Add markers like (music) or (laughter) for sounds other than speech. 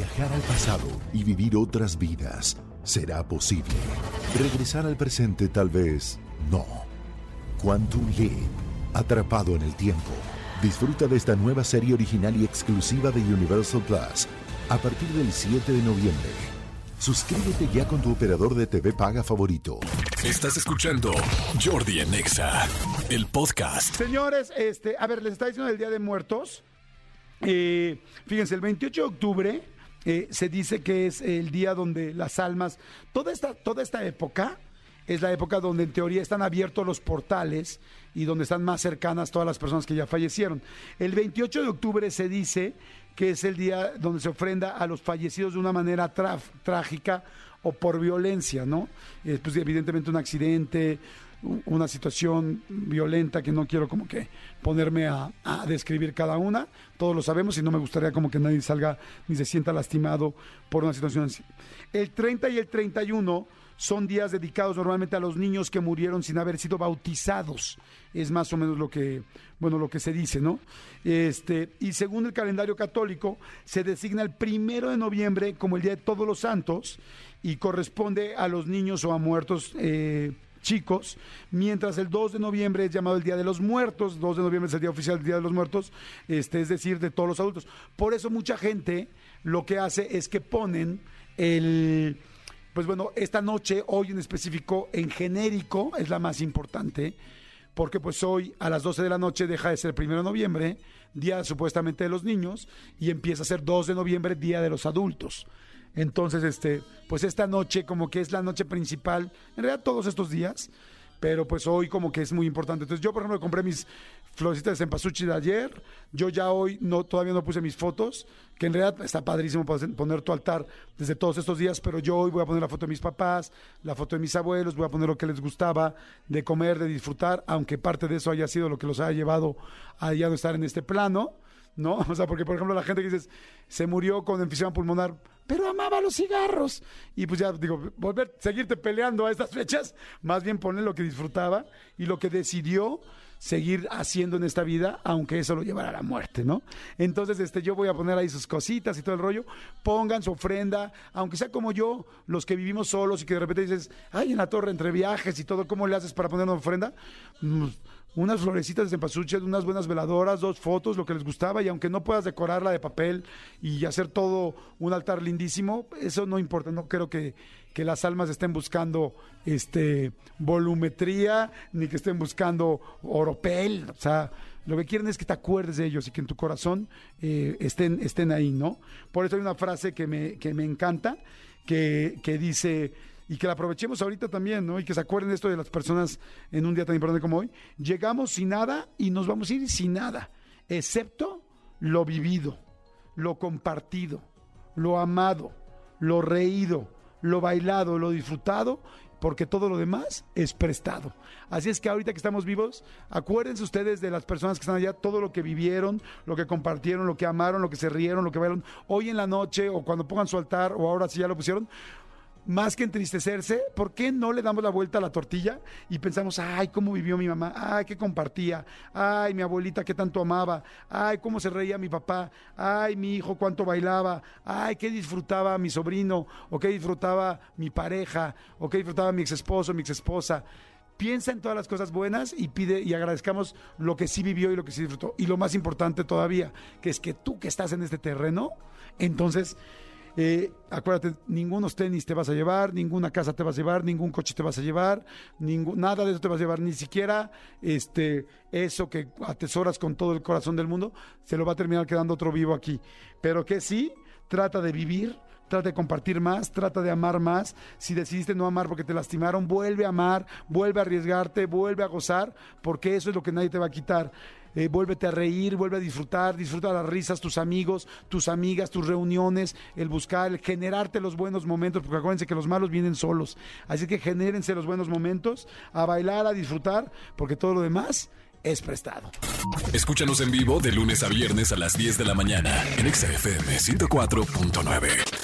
Viajar al pasado y vivir otras vidas será posible. Regresar al presente tal vez no. Quantum Leap, atrapado en el tiempo. Disfruta de esta nueva serie original y exclusiva de Universal Plus a partir del 7 de noviembre. Suscríbete ya con tu operador de TV paga favorito. Estás escuchando Jordi Anexa, el podcast. Señores, este, a ver, les está diciendo el Día de Muertos. Eh, fíjense, el 28 de octubre eh, se dice que es el día donde las almas, toda esta, toda esta época es la época donde en teoría están abiertos los portales y donde están más cercanas todas las personas que ya fallecieron. El 28 de octubre se dice que es el día donde se ofrenda a los fallecidos de una manera trágica o por violencia, ¿no? Eh, pues evidentemente un accidente, una situación violenta que no quiero como que ponerme a, describir cada una, todos lo sabemos y no me gustaría como que nadie salga ni se sienta lastimado por una situación así. El 30 y el 31 son días dedicados normalmente a los niños que murieron sin haber sido bautizados. Es más o menos lo que, bueno, lo que se dice, ¿no? Este, y según el calendario católico, se designa el primero de noviembre como el Día de Todos los Santos y corresponde a los niños o a muertos. Eh, chicos, mientras el 2 de noviembre es llamado el Día de los Muertos, 2 de noviembre es el día oficial del Día de los Muertos, este, es decir, de todos los adultos. Por eso mucha gente lo que hace es que ponen el, pues bueno, esta noche, hoy en específico, en genérico, es la más importante, porque pues hoy a las 12 de la noche deja de ser el 1 de noviembre, día supuestamente de los niños, y empieza a ser 2 de noviembre, día de los adultos. Entonces, este, pues esta noche como que es la noche principal, en realidad todos estos días, pero pues hoy como que es muy importante. Entonces yo, por ejemplo, compré mis florecitas de cempasúchil de ayer, yo ya hoy no todavía no puse mis fotos, que en realidad está padrísimo poner tu altar desde todos estos días, pero yo hoy voy a poner la foto de mis papás, la foto de mis abuelos, voy a poner lo que les gustaba de comer, de disfrutar, aunque parte de eso haya sido lo que los haya llevado a ya no estar en este plano, ¿no? (laughs) O sea, porque por ejemplo la gente que dice, se murió con enfisema pulmonar, pero amaba los cigarros. Y pues ya digo, volver, seguirte peleando a estas fechas, más bien poner lo que disfrutaba y lo que decidió seguir haciendo en esta vida, aunque eso lo llevara a la muerte, ¿no? Entonces, este, yo voy a poner ahí sus cositas y todo el rollo. Pongan su ofrenda, aunque sea como yo, los que vivimos solos y que de repente dices, ay, en la torre entre viajes y todo, ¿cómo le haces para poner una ofrenda? Mm, unas florecitas de cempasúchil, unas buenas veladoras, dos fotos, lo que les gustaba, y aunque no puedas decorarla de papel y hacer todo un altar lindísimo, eso no importa, no creo que, que las almas estén buscando este volumetría, ni que estén buscando oropel, o sea, lo que quieren es que te acuerdes de ellos y que en tu corazón eh, estén, estén ahí, ¿no? Por eso hay una frase que me, que me encanta, que, que dice y que la aprovechemos ahorita también, ¿no? Y que se acuerden esto de las personas en un día tan importante como hoy. Llegamos sin nada y nos vamos a ir sin nada, excepto lo vivido, lo compartido, lo amado, lo reído, lo bailado, lo disfrutado, porque todo lo demás es prestado. Así es que ahorita que estamos vivos, acuérdense ustedes de las personas que están allá, todo lo que vivieron, lo que compartieron, lo que amaron, lo que se rieron, lo que bailaron, hoy en la noche o cuando pongan su altar o ahora si ya lo pusieron, más que entristecerse, ¿por qué no le damos la vuelta a la tortilla y pensamos, ay, cómo vivió mi mamá, ay, qué compartía, ay, mi abuelita, qué tanto amaba, ay, cómo se reía mi papá, ay, mi hijo, cuánto bailaba, ay, qué disfrutaba mi sobrino, o qué disfrutaba mi pareja, o qué disfrutaba mi ex esposo, mi ex esposa? Piensa en todas las cosas buenas y pide y agradezcamos lo que sí vivió y lo que sí disfrutó. Y lo más importante todavía, que es que tú que estás en este terreno, entonces eh, acuérdate, ningunos tenis te vas a llevar, ninguna casa te vas a llevar, ningún coche te vas a llevar, nada de eso te vas a llevar, ni siquiera este, eso que atesoras con todo el corazón del mundo, se lo va a terminar quedando otro vivo aquí. Pero que sí, trata de vivir, trata de compartir más, trata de amar más. Si decidiste no amar porque te lastimaron, vuelve a amar, vuelve a arriesgarte, vuelve a gozar, porque eso es lo que nadie te va a quitar. Eh, vuélvete a reír, vuelve a disfrutar, disfruta las risas, tus amigos, tus amigas, tus reuniones, el buscar, el generarte los buenos momentos, porque acuérdense que los malos vienen solos. Así que genérense los buenos momentos, a bailar, a disfrutar, porque todo lo demás es prestado. Escúchanos en vivo de lunes a viernes a las 10 de la mañana en XFM 104.9.